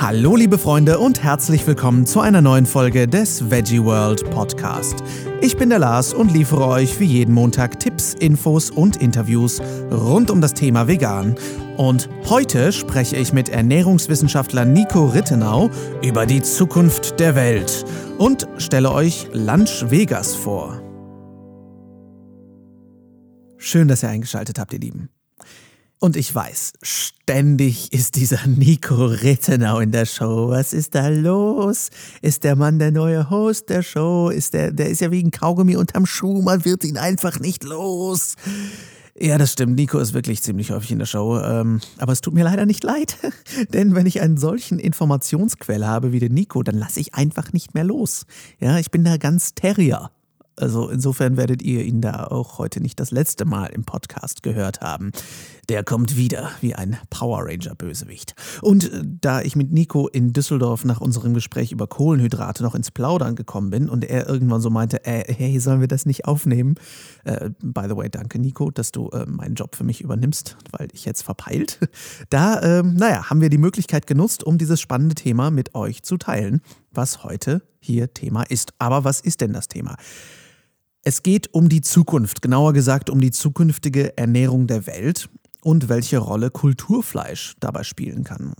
Hallo liebe Freunde und herzlich willkommen zu einer neuen Folge des Veggie World Podcast. Ich bin der Lars und liefere euch wie jeden Montag Tipps, Infos und Interviews rund um das Thema Vegan. Und heute spreche ich mit Ernährungswissenschaftler Nico Rittenau über die Zukunft der Welt und stelle euch Lunch Vegas vor. Schön, dass ihr eingeschaltet habt, ihr Lieben. Und ich weiß, ständig ist dieser Nico Rittenau in der Show. Was ist da los? Ist der Mann der neue Host der Show? Ist der, der ist ja wegen Kaugummi unterm Schuh. Man wird ihn einfach nicht los. Ja, das stimmt. Nico ist wirklich ziemlich häufig in der Show. Ähm, aber es tut mir leider nicht leid. Denn wenn ich einen solchen Informationsquell habe wie den Nico, dann lasse ich einfach nicht mehr los. Ja, ich bin da ganz Terrier. Also insofern werdet ihr ihn da auch heute nicht das letzte Mal im Podcast gehört haben. Der kommt wieder wie ein Power Ranger Bösewicht. Und äh, da ich mit Nico in Düsseldorf nach unserem Gespräch über Kohlenhydrate noch ins Plaudern gekommen bin und er irgendwann so meinte, äh, hey, sollen wir das nicht aufnehmen? Äh, by the way, danke Nico, dass du äh, meinen Job für mich übernimmst, weil ich jetzt verpeilt. Da, ähm, naja, haben wir die Möglichkeit genutzt, um dieses spannende Thema mit euch zu teilen, was heute hier Thema ist. Aber was ist denn das Thema? Es geht um die Zukunft, genauer gesagt um die zukünftige Ernährung der Welt und welche Rolle Kulturfleisch dabei spielen kann.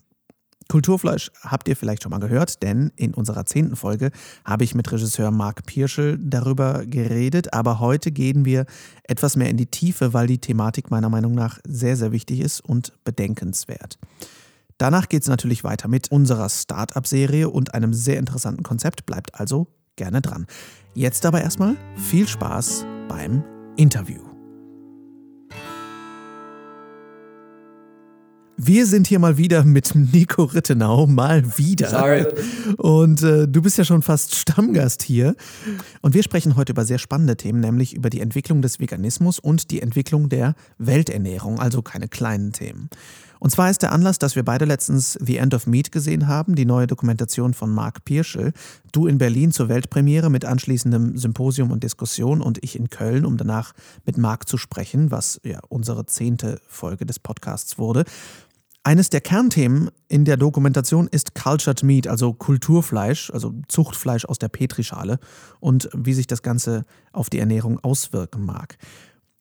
Kulturfleisch habt ihr vielleicht schon mal gehört, denn in unserer zehnten Folge habe ich mit Regisseur Marc Pirschel darüber geredet, aber heute gehen wir etwas mehr in die Tiefe, weil die Thematik meiner Meinung nach sehr, sehr wichtig ist und bedenkenswert. Danach geht es natürlich weiter mit unserer Start-up-Serie und einem sehr interessanten Konzept, bleibt also gerne dran. Jetzt aber erstmal viel Spaß beim Interview. Wir sind hier mal wieder mit Nico Rittenau, mal wieder. Sorry. Und äh, du bist ja schon fast Stammgast hier. Und wir sprechen heute über sehr spannende Themen, nämlich über die Entwicklung des Veganismus und die Entwicklung der Welternährung, also keine kleinen Themen. Und zwar ist der Anlass, dass wir beide letztens The End of Meat gesehen haben, die neue Dokumentation von Marc Pirschel. Du in Berlin zur Weltpremiere mit anschließendem Symposium und Diskussion und ich in Köln, um danach mit Marc zu sprechen, was ja unsere zehnte Folge des Podcasts wurde. Eines der Kernthemen in der Dokumentation ist Cultured Meat, also Kulturfleisch, also Zuchtfleisch aus der Petrischale und wie sich das Ganze auf die Ernährung auswirken mag.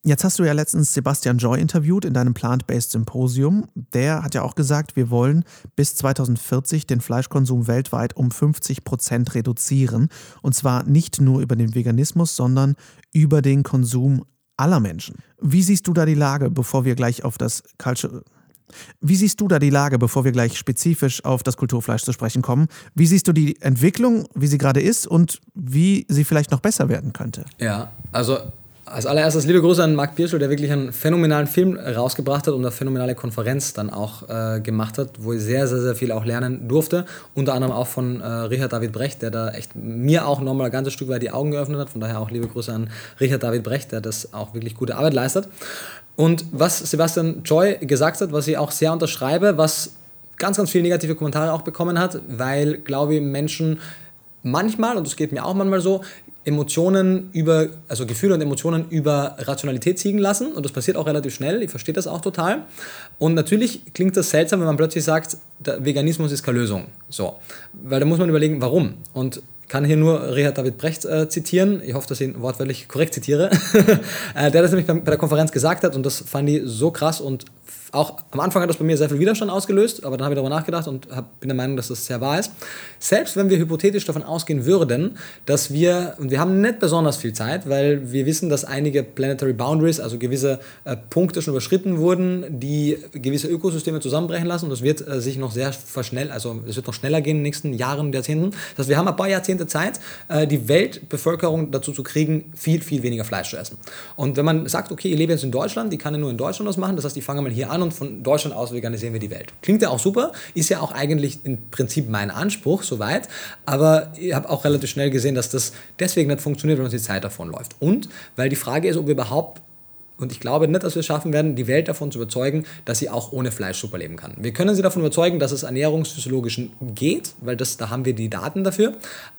Jetzt hast du ja letztens Sebastian Joy interviewt in deinem Plant-Based Symposium. Der hat ja auch gesagt, wir wollen bis 2040 den Fleischkonsum weltweit um 50 Prozent reduzieren. Und zwar nicht nur über den Veganismus, sondern über den Konsum aller Menschen. Wie siehst du da die Lage, bevor wir gleich auf das Culture wie siehst du da die Lage, bevor wir gleich spezifisch auf das Kulturfleisch zu sprechen kommen? Wie siehst du die Entwicklung, wie sie gerade ist und wie sie vielleicht noch besser werden könnte? Ja, also als allererstes liebe Grüße an Marc Birschel, der wirklich einen phänomenalen Film rausgebracht hat und eine phänomenale Konferenz dann auch äh, gemacht hat, wo ich sehr, sehr, sehr viel auch lernen durfte. Unter anderem auch von äh, Richard David Brecht, der da echt mir auch nochmal ein ganzes Stück weit die Augen geöffnet hat. Von daher auch liebe Grüße an Richard David Brecht, der das auch wirklich gute Arbeit leistet. Und was Sebastian Joy gesagt hat, was ich auch sehr unterschreibe, was ganz, ganz viele negative Kommentare auch bekommen hat, weil, glaube ich, Menschen manchmal, und das geht mir auch manchmal so, Emotionen über, also Gefühle und Emotionen über Rationalität ziehen lassen. Und das passiert auch relativ schnell. Ich verstehe das auch total. Und natürlich klingt das seltsam, wenn man plötzlich sagt, der Veganismus ist keine Lösung. So. Weil da muss man überlegen, warum. Und kann hier nur Richard David Brecht äh, zitieren. Ich hoffe, dass ich ihn wortwörtlich korrekt zitiere. äh, der das nämlich bei, bei der Konferenz gesagt hat und das fand ich so krass und auch am Anfang hat das bei mir sehr viel Widerstand ausgelöst, aber dann habe ich darüber nachgedacht und hab, bin der Meinung, dass das sehr wahr ist. Selbst wenn wir hypothetisch davon ausgehen würden, dass wir, und wir haben nicht besonders viel Zeit, weil wir wissen, dass einige Planetary Boundaries, also gewisse äh, Punkte schon überschritten wurden, die gewisse Ökosysteme zusammenbrechen lassen und das wird äh, sich noch sehr verschnell, also es wird noch schneller gehen in den nächsten Jahren und Jahrzehnten. Das heißt, wir haben ein paar Jahrzehnte Zeit, äh, die Weltbevölkerung dazu zu kriegen, viel, viel weniger Fleisch zu essen. Und wenn man sagt, okay, ich lebe jetzt in Deutschland, ich kann ja nur in Deutschland was machen, das heißt, ich fange mal hier an und von Deutschland aus veganisieren wir die Welt. Klingt ja auch super, ist ja auch eigentlich im Prinzip mein Anspruch, soweit, aber ich habe auch relativ schnell gesehen, dass das deswegen nicht funktioniert, wenn uns die Zeit davon läuft. Und weil die Frage ist, ob wir überhaupt und ich glaube nicht, dass wir es schaffen werden, die Welt davon zu überzeugen, dass sie auch ohne Fleisch super leben kann. Wir können sie davon überzeugen, dass es ernährungsphysiologisch geht, weil das, da haben wir die Daten dafür.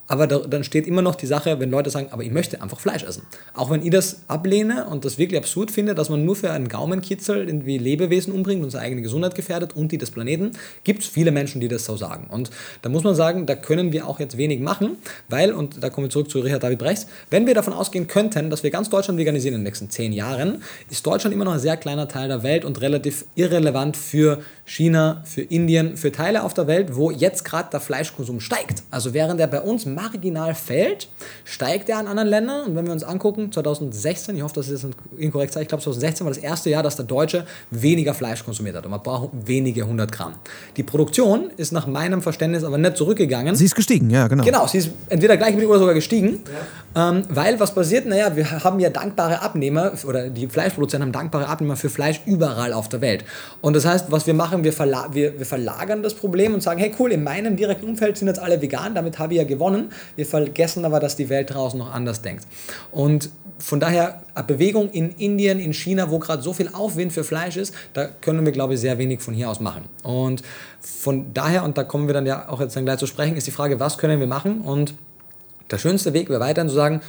aber da, dann steht immer noch die Sache, wenn Leute sagen, aber ich möchte einfach Fleisch essen. Auch wenn ich das ablehne und das wirklich absurd finde, dass man nur für einen Gaumenkitzel irgendwie Lebewesen umbringt und seine eigene Gesundheit gefährdet und die des Planeten, gibt es viele Menschen, die das so sagen. Und da muss man sagen, da können wir auch jetzt wenig machen, weil, und da kommen wir zurück zu Richard David Brechts, wenn wir davon ausgehen könnten, dass wir ganz Deutschland veganisieren in den nächsten zehn Jahren, ist Deutschland immer noch ein sehr kleiner Teil der Welt und relativ irrelevant für China, für Indien, für Teile auf der Welt, wo jetzt gerade der Fleischkonsum steigt. Also während er bei uns marginal fällt, steigt er in anderen Ländern. Und wenn wir uns angucken, 2016, ich hoffe, das ist jetzt inkorrekt, ich glaube 2016 war das erste Jahr, dass der Deutsche weniger Fleisch konsumiert hat. Und man braucht wenige 100 Gramm. Die Produktion ist nach meinem Verständnis aber nicht zurückgegangen. Sie ist gestiegen, ja, genau. Genau, sie ist entweder gleich mit oder sogar gestiegen. Ja. Ähm, weil was passiert? Naja, wir haben ja dankbare Abnehmer oder die Fleischproduzenten haben dankbare Abnehmer für Fleisch überall auf der Welt. Und das heißt, was wir machen, wir, verla wir, wir verlagern das Problem und sagen, hey cool, in meinem direkten Umfeld sind jetzt alle vegan, damit habe ich ja gewonnen. Wir vergessen aber, dass die Welt draußen noch anders denkt. Und von daher, Bewegung in Indien, in China, wo gerade so viel Aufwind für Fleisch ist, da können wir, glaube ich, sehr wenig von hier aus machen. Und von daher, und da kommen wir dann ja auch jetzt dann gleich zu sprechen, ist die Frage, was können wir machen? Und der schönste Weg wäre weiterhin zu sagen,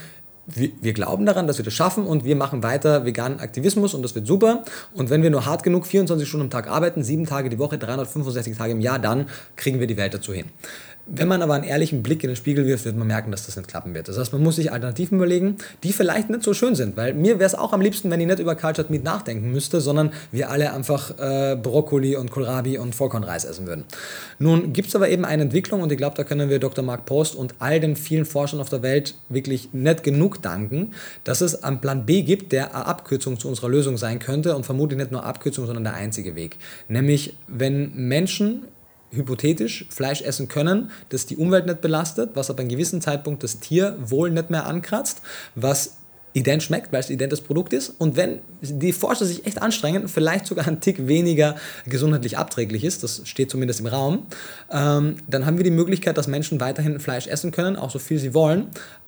wir, wir, glauben daran, dass wir das schaffen und wir machen weiter veganen Aktivismus und das wird super. Und wenn wir nur hart genug 24 Stunden am Tag arbeiten, sieben Tage die Woche, 365 Tage im Jahr, dann kriegen wir die Welt dazu hin. Wenn man aber einen ehrlichen Blick in den Spiegel wirft, wird man merken, dass das nicht klappen wird. Das heißt, man muss sich Alternativen überlegen, die vielleicht nicht so schön sind, weil mir wäre es auch am liebsten, wenn ich nicht über Cultured Meat nachdenken müsste, sondern wir alle einfach äh, Brokkoli und Kohlrabi und Vollkornreis essen würden. Nun gibt es aber eben eine Entwicklung und ich glaube, da können wir Dr. Mark Post und all den vielen Forschern auf der Welt wirklich nicht genug danken, dass es einen Plan B gibt, der eine Abkürzung zu unserer Lösung sein könnte und vermutlich nicht nur Abkürzung, sondern der einzige Weg. Nämlich, wenn Menschen hypothetisch Fleisch essen können, das die Umwelt nicht belastet, was ab einem gewissen Zeitpunkt das Tierwohl nicht mehr ankratzt, was ident schmeckt, weil es identes Produkt ist. Und wenn die Forscher sich echt anstrengen, vielleicht sogar ein Tick weniger gesundheitlich abträglich ist, das steht zumindest im Raum, ähm, dann haben wir die Möglichkeit, dass Menschen weiterhin Fleisch essen können, auch so viel sie wollen,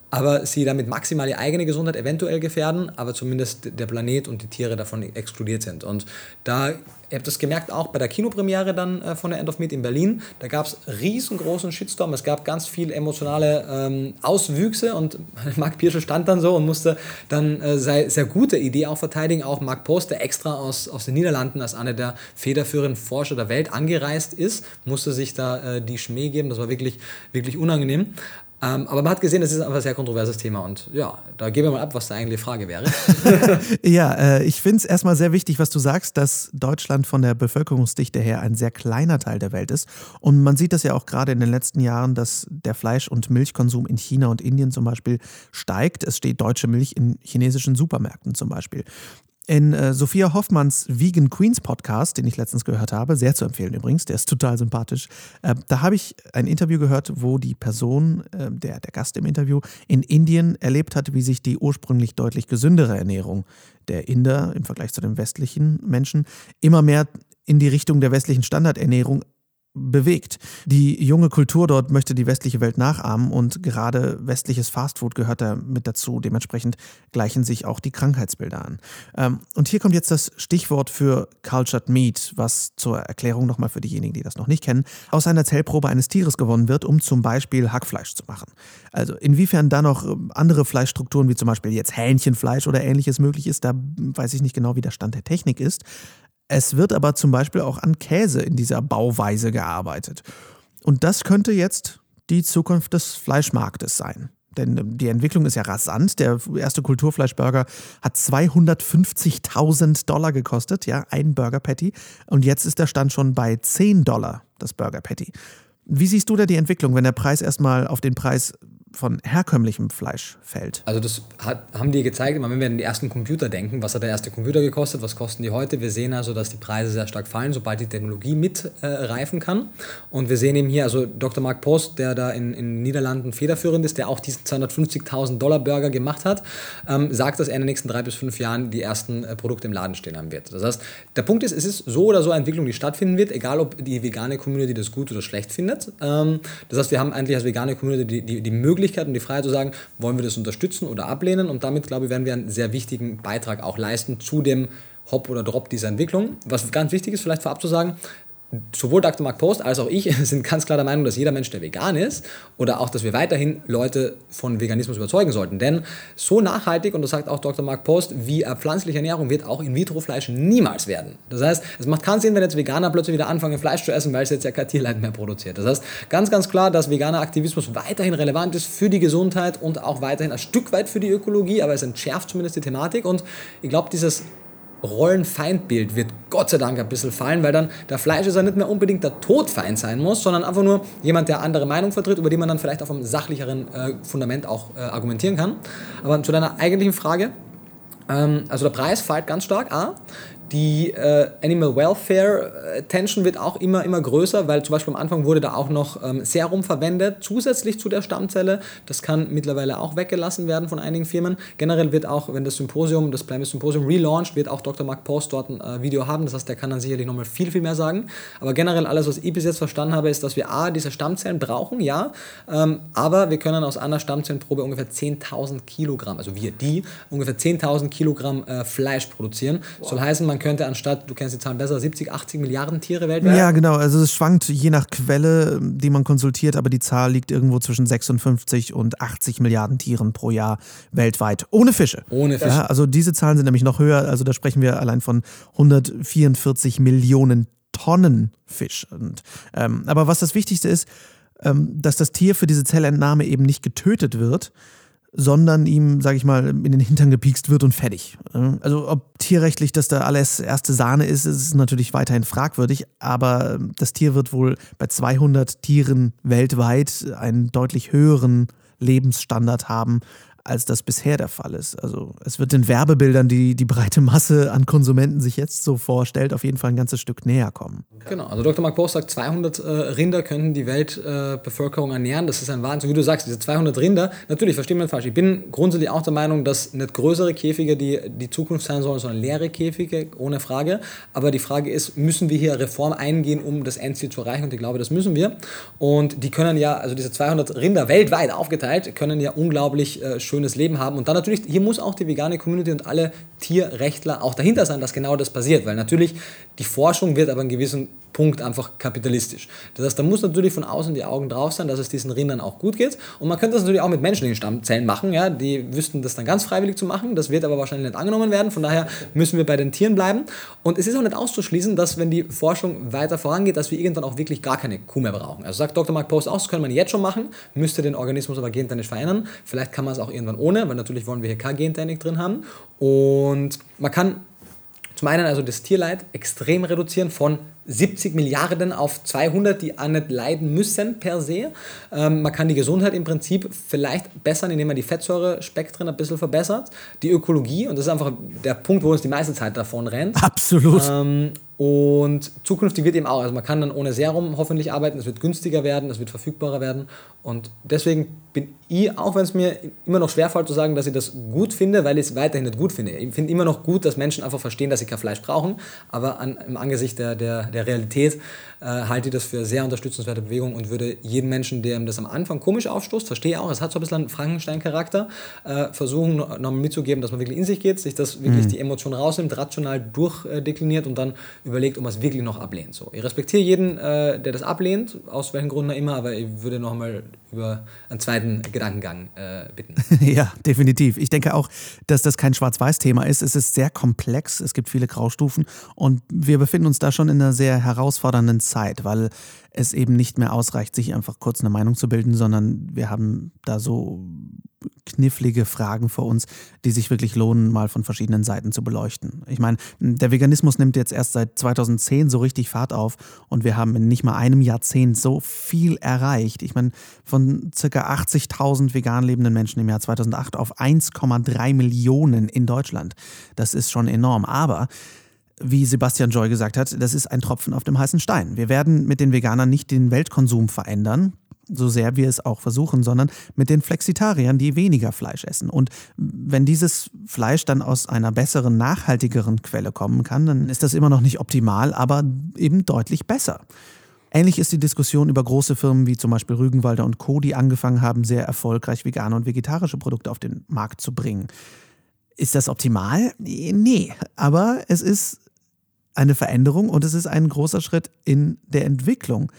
aber sie damit maximal ihre eigene Gesundheit eventuell gefährden, aber zumindest der Planet und die Tiere davon exkludiert sind. Und da, ihr habt das gemerkt, auch bei der Kinopremiere dann äh, von der End of Meat in Berlin, da gab es riesengroßen Shitstorm, es gab ganz viel emotionale ähm, Auswüchse und Marc Pirschel stand dann so und musste dann äh, seine sehr gute Idee auch verteidigen. Auch Marc Post, der extra aus, aus den Niederlanden als einer der federführenden Forscher der Welt angereist ist, musste sich da äh, die Schmäh geben. Das war wirklich, wirklich unangenehm. Ähm, aber man hat gesehen, das ist einfach ein sehr kontroverses Thema und ja, da gehen wir mal ab, was da eigentlich die Frage wäre. ja, äh, ich finde es erstmal sehr wichtig, was du sagst, dass Deutschland von der Bevölkerungsdichte her ein sehr kleiner Teil der Welt ist. Und man sieht das ja auch gerade in den letzten Jahren, dass der Fleisch- und Milchkonsum in China und Indien zum Beispiel steigt. Es steht deutsche Milch in chinesischen Supermärkten zum Beispiel. In äh, Sophia Hoffmanns Vegan Queens Podcast, den ich letztens gehört habe, sehr zu empfehlen übrigens, der ist total sympathisch, äh, da habe ich ein Interview gehört, wo die Person, äh, der, der Gast im Interview, in Indien erlebt hat, wie sich die ursprünglich deutlich gesündere Ernährung der Inder im Vergleich zu den westlichen Menschen immer mehr in die Richtung der westlichen Standardernährung bewegt. Die junge Kultur dort möchte die westliche Welt nachahmen und gerade westliches Fastfood gehört da mit dazu. Dementsprechend gleichen sich auch die Krankheitsbilder an. Ähm, und hier kommt jetzt das Stichwort für Cultured Meat, was zur Erklärung nochmal für diejenigen, die das noch nicht kennen, aus einer Zellprobe eines Tieres gewonnen wird, um zum Beispiel Hackfleisch zu machen. Also inwiefern da noch ähm, andere Fleischstrukturen wie zum Beispiel jetzt Hähnchenfleisch oder ähnliches möglich ist, da weiß ich nicht genau, wie der Stand der Technik ist. Es wird aber zum Beispiel auch an Käse in dieser Bauweise gearbeitet. Und das könnte jetzt die Zukunft des Fleischmarktes sein. Denn ähm, die Entwicklung ist ja rasant. Der erste Kulturfleischburger hat 250.000 Dollar gekostet, ja, ein Burger Patty. Und jetzt ist der Stand schon bei 10 Dollar, das Burger Patty. Wie siehst du da die Entwicklung, wenn der Preis erstmal auf den Preis von herkömmlichem Fleisch fällt. Also das hat, haben die gezeigt, wenn wir an die ersten Computer denken, was hat der erste Computer gekostet, was kosten die heute? Wir sehen also, dass die Preise sehr stark fallen, sobald die Technologie mitreifen äh, kann. Und wir sehen eben hier, also Dr. Mark Post, der da in den Niederlanden federführend ist, der auch diesen 250.000 Dollar Burger gemacht hat, ähm, sagt, dass er in den nächsten drei bis fünf Jahren die ersten äh, Produkte im Laden stehen haben wird. Das heißt, der Punkt ist, es ist so oder so eine Entwicklung, die stattfinden wird, egal ob die vegane Community das gut oder schlecht findet. Ähm, das heißt, wir haben eigentlich als vegane Community die, die, die Möglichkeit, Möglichkeit und die Freiheit zu sagen, wollen wir das unterstützen oder ablehnen. Und damit, glaube ich, werden wir einen sehr wichtigen Beitrag auch leisten zu dem Hop oder Drop dieser Entwicklung. Was ganz wichtig ist, vielleicht vorab zu sagen, sowohl Dr. Mark Post als auch ich sind ganz klar der Meinung, dass jeder Mensch, der vegan ist, oder auch, dass wir weiterhin Leute von Veganismus überzeugen sollten. Denn so nachhaltig, und das sagt auch Dr. Mark Post, wie pflanzliche Ernährung wird auch In-vitro-Fleisch niemals werden. Das heißt, es macht keinen Sinn, wenn jetzt Veganer plötzlich wieder anfangen, Fleisch zu essen, weil es jetzt ja kein Tierleid mehr produziert. Das heißt, ganz, ganz klar, dass veganer Aktivismus weiterhin relevant ist für die Gesundheit und auch weiterhin ein Stück weit für die Ökologie, aber es entschärft zumindest die Thematik. Und ich glaube, dieses Rollenfeindbild wird Gott sei Dank ein bisschen fallen, weil dann der Fleischesser nicht mehr unbedingt der Todfeind sein muss, sondern einfach nur jemand, der andere Meinung vertritt, über die man dann vielleicht auf einem sachlicheren äh, Fundament auch äh, argumentieren kann. Aber zu deiner eigentlichen Frage, ähm, also der Preis fällt ganz stark, A. Die äh, Animal Welfare Attention wird auch immer, immer größer, weil zum Beispiel am Anfang wurde da auch noch ähm, Serum verwendet, zusätzlich zu der Stammzelle. Das kann mittlerweile auch weggelassen werden von einigen Firmen. Generell wird auch, wenn das Symposium, das Planet Symposium relauncht, wird auch Dr. Mark Post dort ein äh, Video haben. Das heißt, der kann dann sicherlich nochmal viel, viel mehr sagen. Aber generell alles, was ich bis jetzt verstanden habe, ist, dass wir A, diese Stammzellen brauchen, ja, ähm, aber wir können aus einer Stammzellenprobe ungefähr 10.000 Kilogramm, also wir, die, ungefähr 10.000 Kilogramm äh, Fleisch produzieren. Wow. Soll heißen, man könnte anstatt, du kennst die Zahlen besser, 70, 80 Milliarden Tiere weltweit? Ja, genau. Also es schwankt je nach Quelle, die man konsultiert, aber die Zahl liegt irgendwo zwischen 56 und 80 Milliarden Tieren pro Jahr weltweit. Ohne Fische. Ohne Fische. Ja, also diese Zahlen sind nämlich noch höher. Also da sprechen wir allein von 144 Millionen Tonnen Fisch. Und, ähm, aber was das Wichtigste ist, ähm, dass das Tier für diese Zellentnahme eben nicht getötet wird, sondern ihm, sage ich mal, in den Hintern gepiekst wird und fertig. Also ob tierrechtlich das da alles erste Sahne ist, ist natürlich weiterhin fragwürdig, aber das Tier wird wohl bei 200 Tieren weltweit einen deutlich höheren Lebensstandard haben als das bisher der Fall ist. Also es wird den Werbebildern, die die breite Masse an Konsumenten sich jetzt so vorstellt, auf jeden Fall ein ganzes Stück näher kommen. Genau, also Dr. Mark Post sagt, 200 äh, Rinder könnten die Weltbevölkerung äh, ernähren. Das ist ein Wahnsinn. Wie du sagst, diese 200 Rinder, natürlich, verstehe mich falsch. Ich bin grundsätzlich auch der Meinung, dass nicht größere Käfige die, die Zukunft sein sollen, sondern leere Käfige, ohne Frage. Aber die Frage ist, müssen wir hier Reform eingehen, um das Endziel zu erreichen? Und ich glaube, das müssen wir. Und die können ja, also diese 200 Rinder weltweit aufgeteilt, können ja unglaublich äh, schönes Leben haben. Und dann natürlich, hier muss auch die vegane Community und alle Tierrechtler auch dahinter sein, dass genau das passiert. Weil natürlich die Forschung wird aber einen gewissen Punkt einfach kapitalistisch. Das heißt, da muss natürlich von außen die Augen drauf sein, dass es diesen Rindern auch gut geht. Und man könnte das natürlich auch mit menschlichen Stammzellen machen. Ja? Die wüssten das dann ganz freiwillig zu machen. Das wird aber wahrscheinlich nicht angenommen werden. Von daher müssen wir bei den Tieren bleiben. Und es ist auch nicht auszuschließen, dass wenn die Forschung weiter vorangeht, dass wir irgendwann auch wirklich gar keine Kuh mehr brauchen. Also sagt Dr. Mark Post auch, das können wir jetzt schon machen, müsste den Organismus aber gentechnisch verändern. Vielleicht kann man es auch irgendwann ohne, weil natürlich wollen wir hier keine Gentechnik drin haben. Und man kann zum einen also das Tierleid extrem reduzieren von 70 Milliarden auf 200, die auch nicht leiden müssen per se. Ähm, man kann die Gesundheit im Prinzip vielleicht bessern, indem man die Fettsäurespektren ein bisschen verbessert. Die Ökologie, und das ist einfach der Punkt, wo uns die meiste Zeit davon rennt. Absolut. Ähm, und zukünftig wird eben auch, also man kann dann ohne Serum hoffentlich arbeiten, es wird günstiger werden, es wird verfügbarer werden. Und deswegen bin ich, auch wenn es mir immer noch schwerfällt zu sagen, dass ich das gut finde, weil ich es weiterhin nicht gut finde. Ich finde immer noch gut, dass Menschen einfach verstehen, dass sie kein Fleisch brauchen, aber an, im Angesicht der, der, der Realität äh, halte ich das für sehr unterstützenswerte Bewegung und würde jeden Menschen, der ihm das am Anfang komisch aufstoßt, verstehe auch, es hat so ein bisschen einen Frankenstein-Charakter, äh, versuchen nochmal mitzugeben, dass man wirklich in sich geht, sich das wirklich mhm. die Emotion rausnimmt, rational durchdekliniert und dann überlegt, ob man es wirklich noch ablehnt. So, ich respektiere jeden, äh, der das ablehnt, aus welchen Gründen immer, aber ich würde nochmal über einen zweiten Gedankengang äh, bitten. ja, definitiv. Ich denke auch, dass das kein Schwarz-Weiß-Thema ist. Es ist sehr komplex, es gibt viele Graustufen und wir befinden uns da schon in einer sehr herausfordernden Zeit, weil es eben nicht mehr ausreicht, sich einfach kurz eine Meinung zu bilden, sondern wir haben da so knifflige Fragen vor uns, die sich wirklich lohnen, mal von verschiedenen Seiten zu beleuchten. Ich meine, der Veganismus nimmt jetzt erst seit 2010 so richtig Fahrt auf und wir haben in nicht mal einem Jahrzehnt so viel erreicht. Ich meine, von ca. 80.000 vegan lebenden Menschen im Jahr 2008 auf 1,3 Millionen in Deutschland. Das ist schon enorm. Aber wie Sebastian Joy gesagt hat, das ist ein Tropfen auf dem heißen Stein. Wir werden mit den Veganern nicht den Weltkonsum verändern so sehr wir es auch versuchen, sondern mit den Flexitariern, die weniger Fleisch essen. Und wenn dieses Fleisch dann aus einer besseren, nachhaltigeren Quelle kommen kann, dann ist das immer noch nicht optimal, aber eben deutlich besser. Ähnlich ist die Diskussion über große Firmen wie zum Beispiel Rügenwalder und Co., die angefangen haben, sehr erfolgreich vegane und vegetarische Produkte auf den Markt zu bringen. Ist das optimal? Nee, aber es ist eine Veränderung und es ist ein großer Schritt in der Entwicklung.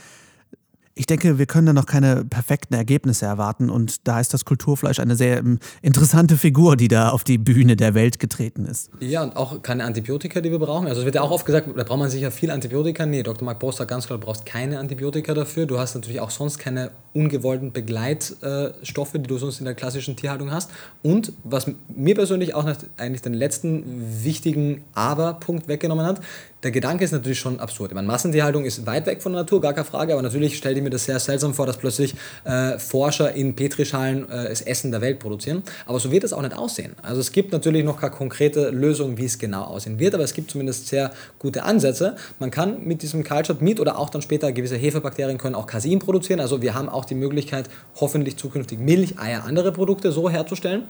Ich denke, wir können da noch keine perfekten Ergebnisse erwarten und da ist das Kulturfleisch eine sehr ähm, interessante Figur, die da auf die Bühne der Welt getreten ist. Ja, und auch keine Antibiotika, die wir brauchen. Also es wird ja auch oft gesagt, da braucht man sicher viel Antibiotika. Nee, Dr. Mark Bost sagt ganz klar, du brauchst keine Antibiotika dafür. Du hast natürlich auch sonst keine ungewollten Begleitstoffe, die du sonst in der klassischen Tierhaltung hast. Und was mir persönlich auch eigentlich den letzten wichtigen Aber-Punkt weggenommen hat, der Gedanke ist natürlich schon absurd. Ich meine, Massentierhaltung ist weit weg von der Natur, gar keine Frage, aber natürlich stelle ich mir das sehr seltsam vor, dass plötzlich äh, Forscher in Petrischalen äh, das Essen der Welt produzieren. Aber so wird es auch nicht aussehen. Also es gibt natürlich noch keine konkrete Lösung, wie es genau aussehen wird, aber es gibt zumindest sehr gute Ansätze. Man kann mit diesem Cultured Meat oder auch dann später gewisse Hefebakterien können auch Casein produzieren. Also wir haben auch die Möglichkeit, hoffentlich zukünftig Milch, Eier, andere Produkte so herzustellen.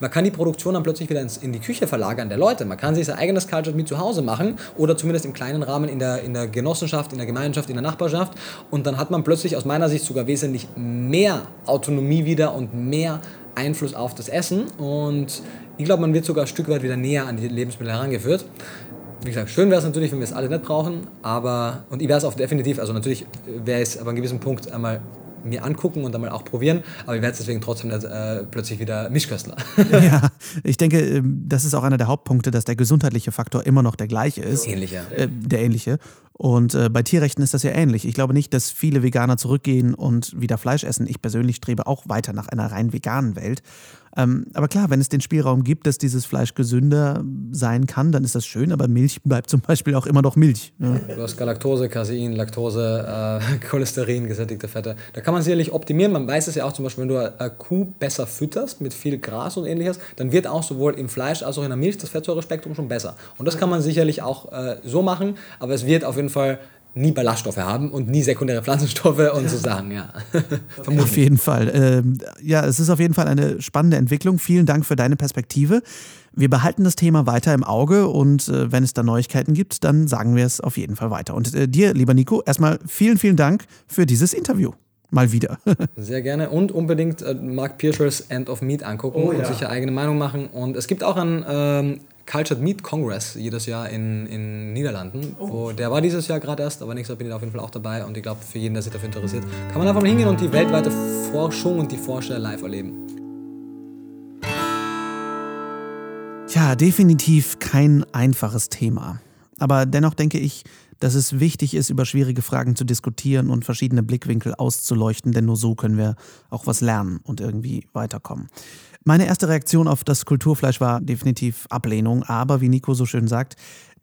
Man kann die Produktion dann plötzlich wieder ins, in die Küche verlagern der Leute. Man kann sich sein eigenes Cultured Meat zu Hause machen oder zumindest im kleinen Rahmen in der, in der Genossenschaft, in der Gemeinschaft, in der Nachbarschaft. Und dann hat man plötzlich aus meiner Sicht sogar wesentlich mehr Autonomie wieder und mehr Einfluss auf das Essen. Und ich glaube, man wird sogar ein Stück weit wieder näher an die Lebensmittel herangeführt. Wie gesagt, schön wäre es natürlich, wenn wir es alle nicht brauchen, aber, und ich wäre es auch definitiv, also natürlich wäre es aber an einem gewissen Punkt einmal mir angucken und dann mal auch probieren, aber ich werde deswegen trotzdem äh, plötzlich wieder Mischköstler. ja, ich denke, ähm, das ist auch einer der Hauptpunkte, dass der gesundheitliche Faktor immer noch der gleiche ist. Ähnlicher. Äh, der ähnliche. Und äh, bei Tierrechten ist das ja ähnlich. Ich glaube nicht, dass viele Veganer zurückgehen und wieder Fleisch essen. Ich persönlich strebe auch weiter nach einer rein veganen Welt. Ähm, aber klar, wenn es den Spielraum gibt, dass dieses Fleisch gesünder sein kann, dann ist das schön, aber Milch bleibt zum Beispiel auch immer noch Milch. Ja. Du hast Galaktose, Casein, Laktose, äh, Cholesterin, gesättigte Fette. Da kann man sicherlich optimieren. Man weiß es ja auch zum Beispiel, wenn du eine Kuh besser fütterst mit viel Gras und ähnliches, dann wird auch sowohl im Fleisch als auch in der Milch das Fettsäurespektrum schon besser. Und das kann man sicherlich auch äh, so machen, aber es wird auf jeden Fall nie Ballaststoffe haben und nie sekundäre Pflanzenstoffe und so Sachen, ja. auf jeden Fall. Ähm, ja, es ist auf jeden Fall eine spannende Entwicklung. Vielen Dank für deine Perspektive. Wir behalten das Thema weiter im Auge und äh, wenn es da Neuigkeiten gibt, dann sagen wir es auf jeden Fall weiter. Und äh, dir, lieber Nico, erstmal vielen, vielen Dank für dieses Interview. Mal wieder. Sehr gerne und unbedingt äh, Mark Pierschers End of Meat angucken oh, und ja. sich eine eigene Meinung machen. Und es gibt auch ein ähm, Cultured Meat Congress jedes Jahr in den Niederlanden. Oh. Wo, der war dieses Jahr gerade erst, aber nächstes Jahr bin ich auf jeden Fall auch dabei. Und ich glaube, für jeden, der sich dafür interessiert, kann man einfach mal hingehen und die weltweite Forschung und die Forscher live erleben. Tja, definitiv kein einfaches Thema. Aber dennoch denke ich, dass es wichtig ist, über schwierige Fragen zu diskutieren und verschiedene Blickwinkel auszuleuchten, denn nur so können wir auch was lernen und irgendwie weiterkommen. Meine erste Reaktion auf das Kulturfleisch war definitiv Ablehnung, aber wie Nico so schön sagt,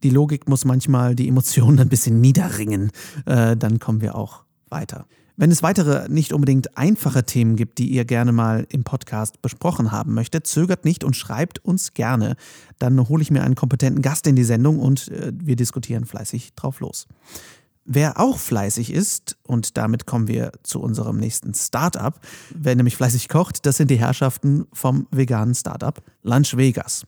die Logik muss manchmal die Emotionen ein bisschen niederringen. Äh, dann kommen wir auch weiter. Wenn es weitere, nicht unbedingt einfache Themen gibt, die ihr gerne mal im Podcast besprochen haben möchtet, zögert nicht und schreibt uns gerne. Dann hole ich mir einen kompetenten Gast in die Sendung und äh, wir diskutieren fleißig drauf los. Wer auch fleißig ist, und damit kommen wir zu unserem nächsten Startup, wer nämlich fleißig kocht, das sind die Herrschaften vom veganen Startup Lunch Vegas.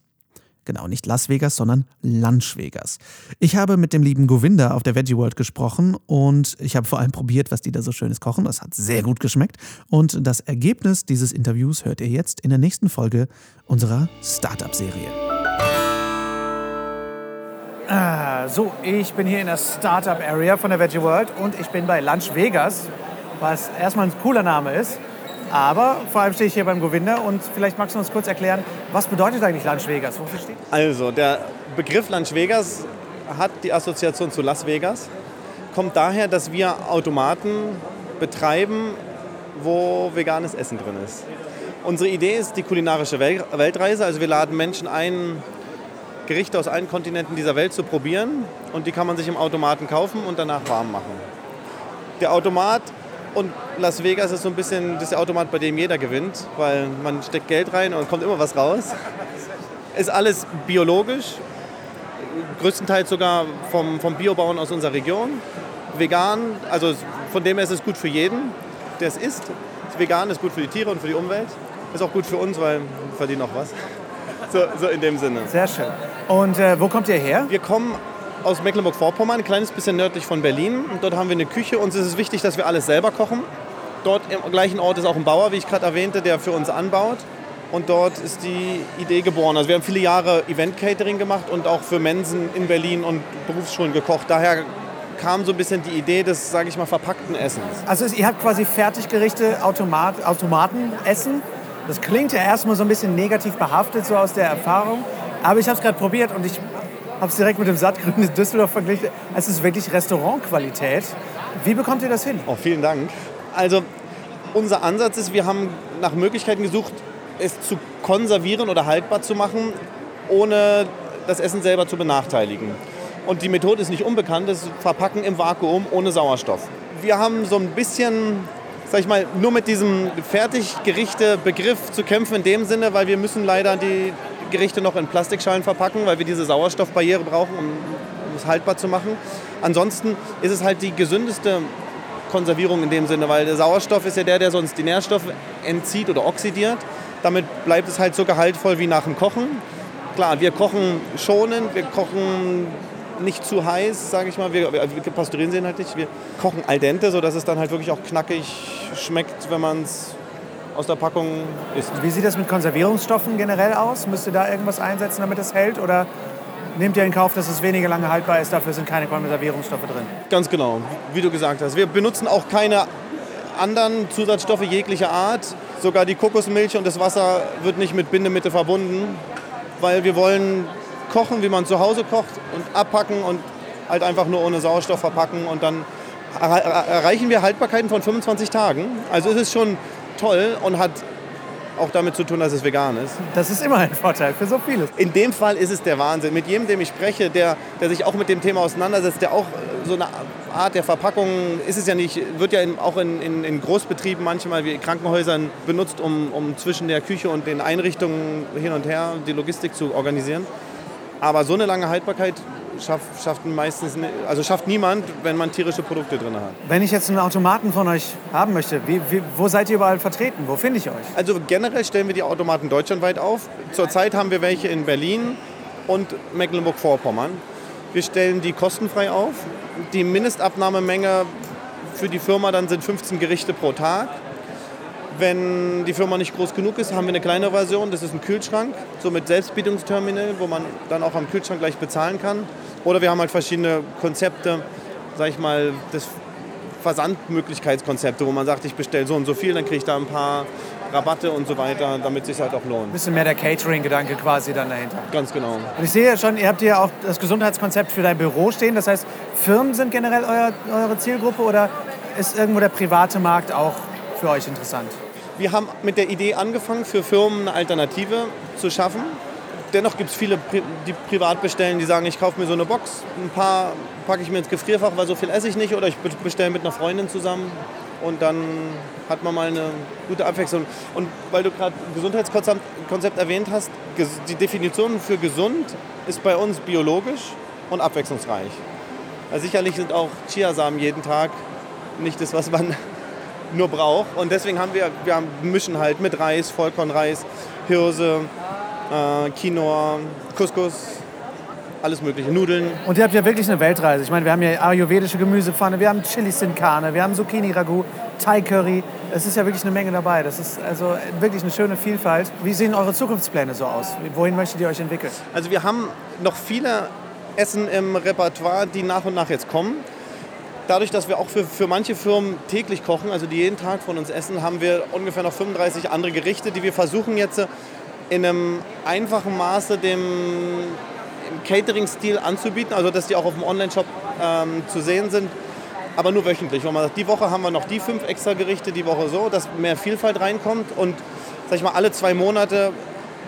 Genau, nicht Las Vegas, sondern Lunch Vegas. Ich habe mit dem lieben Govinda auf der Veggie World gesprochen und ich habe vor allem probiert, was die da so schönes kochen. Das hat sehr gut geschmeckt. Und das Ergebnis dieses Interviews hört ihr jetzt in der nächsten Folge unserer Startup-Serie. Ah, so, ich bin hier in der Startup Area von der Veggie World und ich bin bei Lunch Vegas, was erstmal ein cooler Name ist. Aber vor allem stehe ich hier beim Govinda und vielleicht magst du uns kurz erklären, was bedeutet eigentlich Lunch Vegas? Wofür steht? Also, der Begriff Lunch Vegas hat die Assoziation zu Las Vegas. Kommt daher, dass wir Automaten betreiben, wo veganes Essen drin ist. Unsere Idee ist die kulinarische Weltreise. Also wir laden Menschen ein, Gerichte aus allen Kontinenten dieser Welt zu probieren und die kann man sich im Automaten kaufen und danach warm machen. Der Automat und Las Vegas ist so ein bisschen das Automat, bei dem jeder gewinnt, weil man steckt Geld rein und kommt immer was raus. Ist alles biologisch, größtenteils sogar vom, vom Biobauern aus unserer Region. Vegan, also von dem her ist es gut für jeden, der es isst. Vegan ist gut für die Tiere und für die Umwelt. Ist auch gut für uns, weil wir verdienen auch was. So, so in dem Sinne. Sehr schön. Und äh, wo kommt ihr her? Wir kommen aus Mecklenburg-Vorpommern, ein kleines bisschen nördlich von Berlin. Und dort haben wir eine Küche. Uns ist es wichtig, dass wir alles selber kochen. Dort im gleichen Ort ist auch ein Bauer, wie ich gerade erwähnte, der für uns anbaut. Und dort ist die Idee geboren. Also wir haben viele Jahre Event-Catering gemacht und auch für Mensen in Berlin und Berufsschulen gekocht. Daher kam so ein bisschen die Idee des, sage ich mal, verpackten Essens. Also ihr habt quasi Fertiggerichte, Automat, Automatenessen. Das klingt ja erstmal so ein bisschen negativ behaftet, so aus der Erfahrung. Aber ich habe es gerade probiert und ich habe es direkt mit dem Sattgrün in Düsseldorf verglichen. Es ist wirklich Restaurantqualität. Wie bekommt ihr das hin? Oh, vielen Dank. Also unser Ansatz ist, wir haben nach Möglichkeiten gesucht, es zu konservieren oder haltbar zu machen, ohne das Essen selber zu benachteiligen. Und die Methode ist nicht unbekannt, das Verpacken im Vakuum ohne Sauerstoff. Wir haben so ein bisschen, sag ich mal, nur mit diesem Fertiggerichte-Begriff zu kämpfen in dem Sinne, weil wir müssen leider die Gerichte noch in Plastikschalen verpacken, weil wir diese Sauerstoffbarriere brauchen, um es haltbar zu machen. Ansonsten ist es halt die gesündeste Konservierung in dem Sinne, weil der Sauerstoff ist ja der, der sonst die Nährstoffe entzieht oder oxidiert. Damit bleibt es halt so gehaltvoll wie nach dem Kochen. Klar, wir kochen schonend, wir kochen nicht zu heiß, sage ich mal. Wir, wir pasteurisieren sie halt nicht. Wir kochen al dente, sodass es dann halt wirklich auch knackig schmeckt, wenn man es aus der Packung isst. Wie sieht das mit Konservierungsstoffen generell aus? Müsst ihr da irgendwas einsetzen, damit es hält? Oder nehmt ihr in Kauf, dass es weniger lange haltbar ist, dafür sind keine Konservierungsstoffe drin? Ganz genau, wie du gesagt hast. Wir benutzen auch keine anderen Zusatzstoffe jeglicher Art. Sogar die Kokosmilch und das Wasser wird nicht mit Bindemittel verbunden, weil wir wollen kochen, wie man zu Hause kocht und abpacken und halt einfach nur ohne Sauerstoff verpacken und dann erreichen wir Haltbarkeiten von 25 Tagen. Also ist es schon toll und hat auch damit zu tun, dass es vegan ist. Das ist immer ein Vorteil für so vieles. In dem Fall ist es der Wahnsinn. Mit jedem, dem ich spreche, der, der sich auch mit dem Thema auseinandersetzt, der auch so eine Art der Verpackung ist es ja nicht, wird ja in, auch in, in, in, Großbetrieben manchmal wie Krankenhäusern benutzt, um, um zwischen der Küche und den Einrichtungen hin und her die Logistik zu organisieren. Aber so eine lange Haltbarkeit schafft, schafft meistens, also schafft niemand, wenn man tierische Produkte drin hat. Wenn ich jetzt einen Automaten von euch haben möchte, wie, wie, wo seid ihr überall vertreten? Wo finde ich euch? Also generell stellen wir die Automaten deutschlandweit auf. Zurzeit haben wir welche in Berlin und Mecklenburg-Vorpommern. Wir stellen die kostenfrei auf. Die Mindestabnahmemenge für die Firma dann sind 15 Gerichte pro Tag. Wenn die Firma nicht groß genug ist, haben wir eine kleine Version. Das ist ein Kühlschrank, so mit Selbstbedienungsterminal, wo man dann auch am Kühlschrank gleich bezahlen kann. Oder wir haben halt verschiedene Konzepte, sag ich mal, das Versandmöglichkeitskonzepte, wo man sagt, ich bestelle so und so viel, dann kriege ich da ein paar Rabatte und so weiter, damit es sich halt auch lohnt. Ein bisschen mehr der Catering-Gedanke quasi dann dahinter. Ganz genau. Und ich sehe ja schon, ihr habt hier auch das Gesundheitskonzept für dein Büro stehen. Das heißt, Firmen sind generell euer, eure Zielgruppe oder ist irgendwo der private Markt auch für euch interessant? Wir haben mit der Idee angefangen, für Firmen eine Alternative zu schaffen. Dennoch gibt es viele, die privat bestellen, die sagen, ich kaufe mir so eine Box, ein paar packe ich mir ins Gefrierfach, weil so viel esse ich nicht, oder ich bestelle mit einer Freundin zusammen und dann hat man mal eine gute Abwechslung. Und weil du gerade Gesundheitskonzept erwähnt hast, die Definition für gesund ist bei uns biologisch und abwechslungsreich. Also sicherlich sind auch Chiasamen jeden Tag nicht das, was man nur braucht. Und deswegen haben wir, wir mischen halt mit Reis, Vollkornreis, Hirse, äh, Quinoa, Couscous, alles mögliche, Nudeln. Und ihr habt ja wirklich eine Weltreise. Ich meine, wir haben ja ayurvedische Gemüsepfanne, wir haben Chili Sin Carne, wir haben Zucchini Ragout, Thai Curry. Es ist ja wirklich eine Menge dabei. Das ist also wirklich eine schöne Vielfalt. Wie sehen eure Zukunftspläne so aus? Wohin möchtet ihr euch entwickeln? Also wir haben noch viele Essen im Repertoire, die nach und nach jetzt kommen dadurch, dass wir auch für, für manche Firmen täglich kochen, also die jeden Tag von uns essen, haben wir ungefähr noch 35 andere Gerichte, die wir versuchen jetzt in einem einfachen Maße dem Catering-Stil anzubieten, also dass die auch auf dem Online-Shop ähm, zu sehen sind, aber nur wöchentlich. Wo man sagt, die Woche haben wir noch die fünf extra Gerichte, die Woche so, dass mehr Vielfalt reinkommt. Und sag ich mal, alle zwei Monate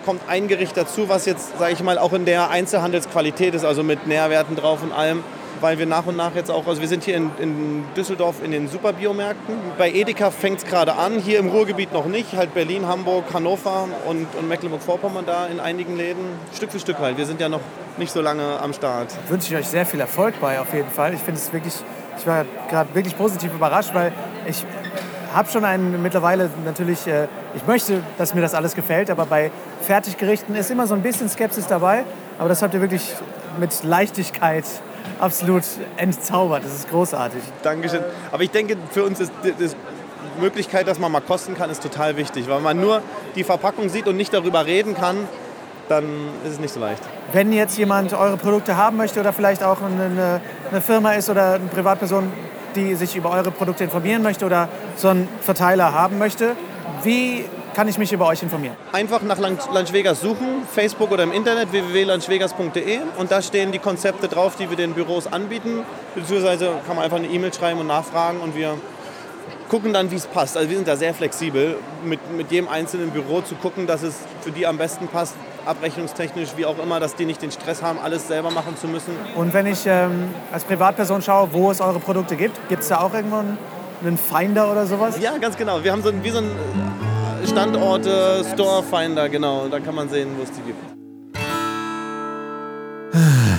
kommt ein Gericht dazu, was jetzt, sage ich mal, auch in der Einzelhandelsqualität ist, also mit Nährwerten drauf und allem weil wir nach und nach jetzt auch, also wir sind hier in, in Düsseldorf in den Superbiomärkten. Bei Edeka fängt es gerade an, hier im Ruhrgebiet noch nicht, halt Berlin, Hamburg, Hannover und, und Mecklenburg-Vorpommern da in einigen Läden. Stück für Stück halt, wir sind ja noch nicht so lange am Start. Wünsche ich euch sehr viel Erfolg bei auf jeden Fall. Ich finde es wirklich, ich war gerade wirklich positiv überrascht, weil ich habe schon einen mittlerweile natürlich, äh, ich möchte, dass mir das alles gefällt, aber bei Fertiggerichten ist immer so ein bisschen Skepsis dabei. Aber das habt ihr wirklich mit Leichtigkeit absolut entzaubert. Das ist großartig. Dankeschön. Aber ich denke, für uns ist das Möglichkeit, dass man mal kosten kann, ist total wichtig. Weil man nur die Verpackung sieht und nicht darüber reden kann, dann ist es nicht so leicht. Wenn jetzt jemand eure Produkte haben möchte oder vielleicht auch eine, eine Firma ist oder eine Privatperson, die sich über eure Produkte informieren möchte oder so einen Verteiler haben möchte, wie kann ich mich über euch informieren? Einfach nach Lunch Vegas suchen, Facebook oder im Internet www.lunchvegas.de und da stehen die Konzepte drauf, die wir den Büros anbieten. Beziehungsweise kann man einfach eine E-Mail schreiben und nachfragen und wir gucken dann, wie es passt. Also wir sind da sehr flexibel, mit, mit jedem einzelnen Büro zu gucken, dass es für die am besten passt, abrechnungstechnisch, wie auch immer, dass die nicht den Stress haben, alles selber machen zu müssen. Und wenn ich ähm, als Privatperson schaue, wo es eure Produkte gibt, gibt es da auch irgendwo einen, Finder oder sowas? Ja, ganz genau. Wir haben so, wie so ein Standorte, Store Finder, genau. Da kann man sehen, wo es die gibt.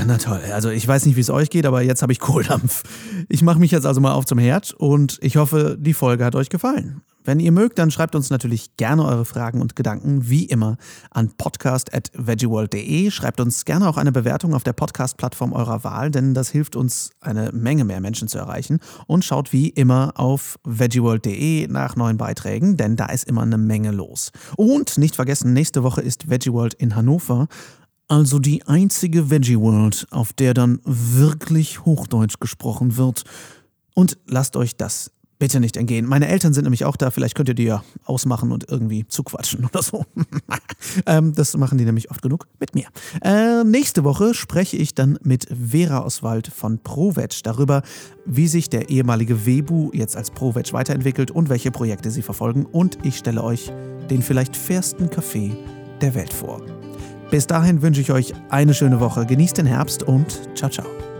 Na toll, also ich weiß nicht, wie es euch geht, aber jetzt habe ich Kohldampf. Ich mache mich jetzt also mal auf zum Herd und ich hoffe, die Folge hat euch gefallen. Wenn ihr mögt, dann schreibt uns natürlich gerne eure Fragen und Gedanken, wie immer, an podcast.veggieworld.de. Schreibt uns gerne auch eine Bewertung auf der Podcast-Plattform eurer Wahl, denn das hilft uns, eine Menge mehr Menschen zu erreichen. Und schaut wie immer auf veggieworld.de nach neuen Beiträgen, denn da ist immer eine Menge los. Und nicht vergessen, nächste Woche ist Veggieworld in Hannover. Also die einzige Veggie World, auf der dann wirklich Hochdeutsch gesprochen wird. Und lasst euch das bitte nicht entgehen. Meine Eltern sind nämlich auch da, vielleicht könnt ihr die ja ausmachen und irgendwie zuquatschen oder so. ähm, das machen die nämlich oft genug mit mir. Äh, nächste Woche spreche ich dann mit Vera Oswald von ProVeg darüber, wie sich der ehemalige Webu jetzt als ProVeg weiterentwickelt und welche Projekte sie verfolgen. Und ich stelle euch den vielleicht fairsten Kaffee der Welt vor. Bis dahin wünsche ich euch eine schöne Woche, genießt den Herbst und ciao, ciao.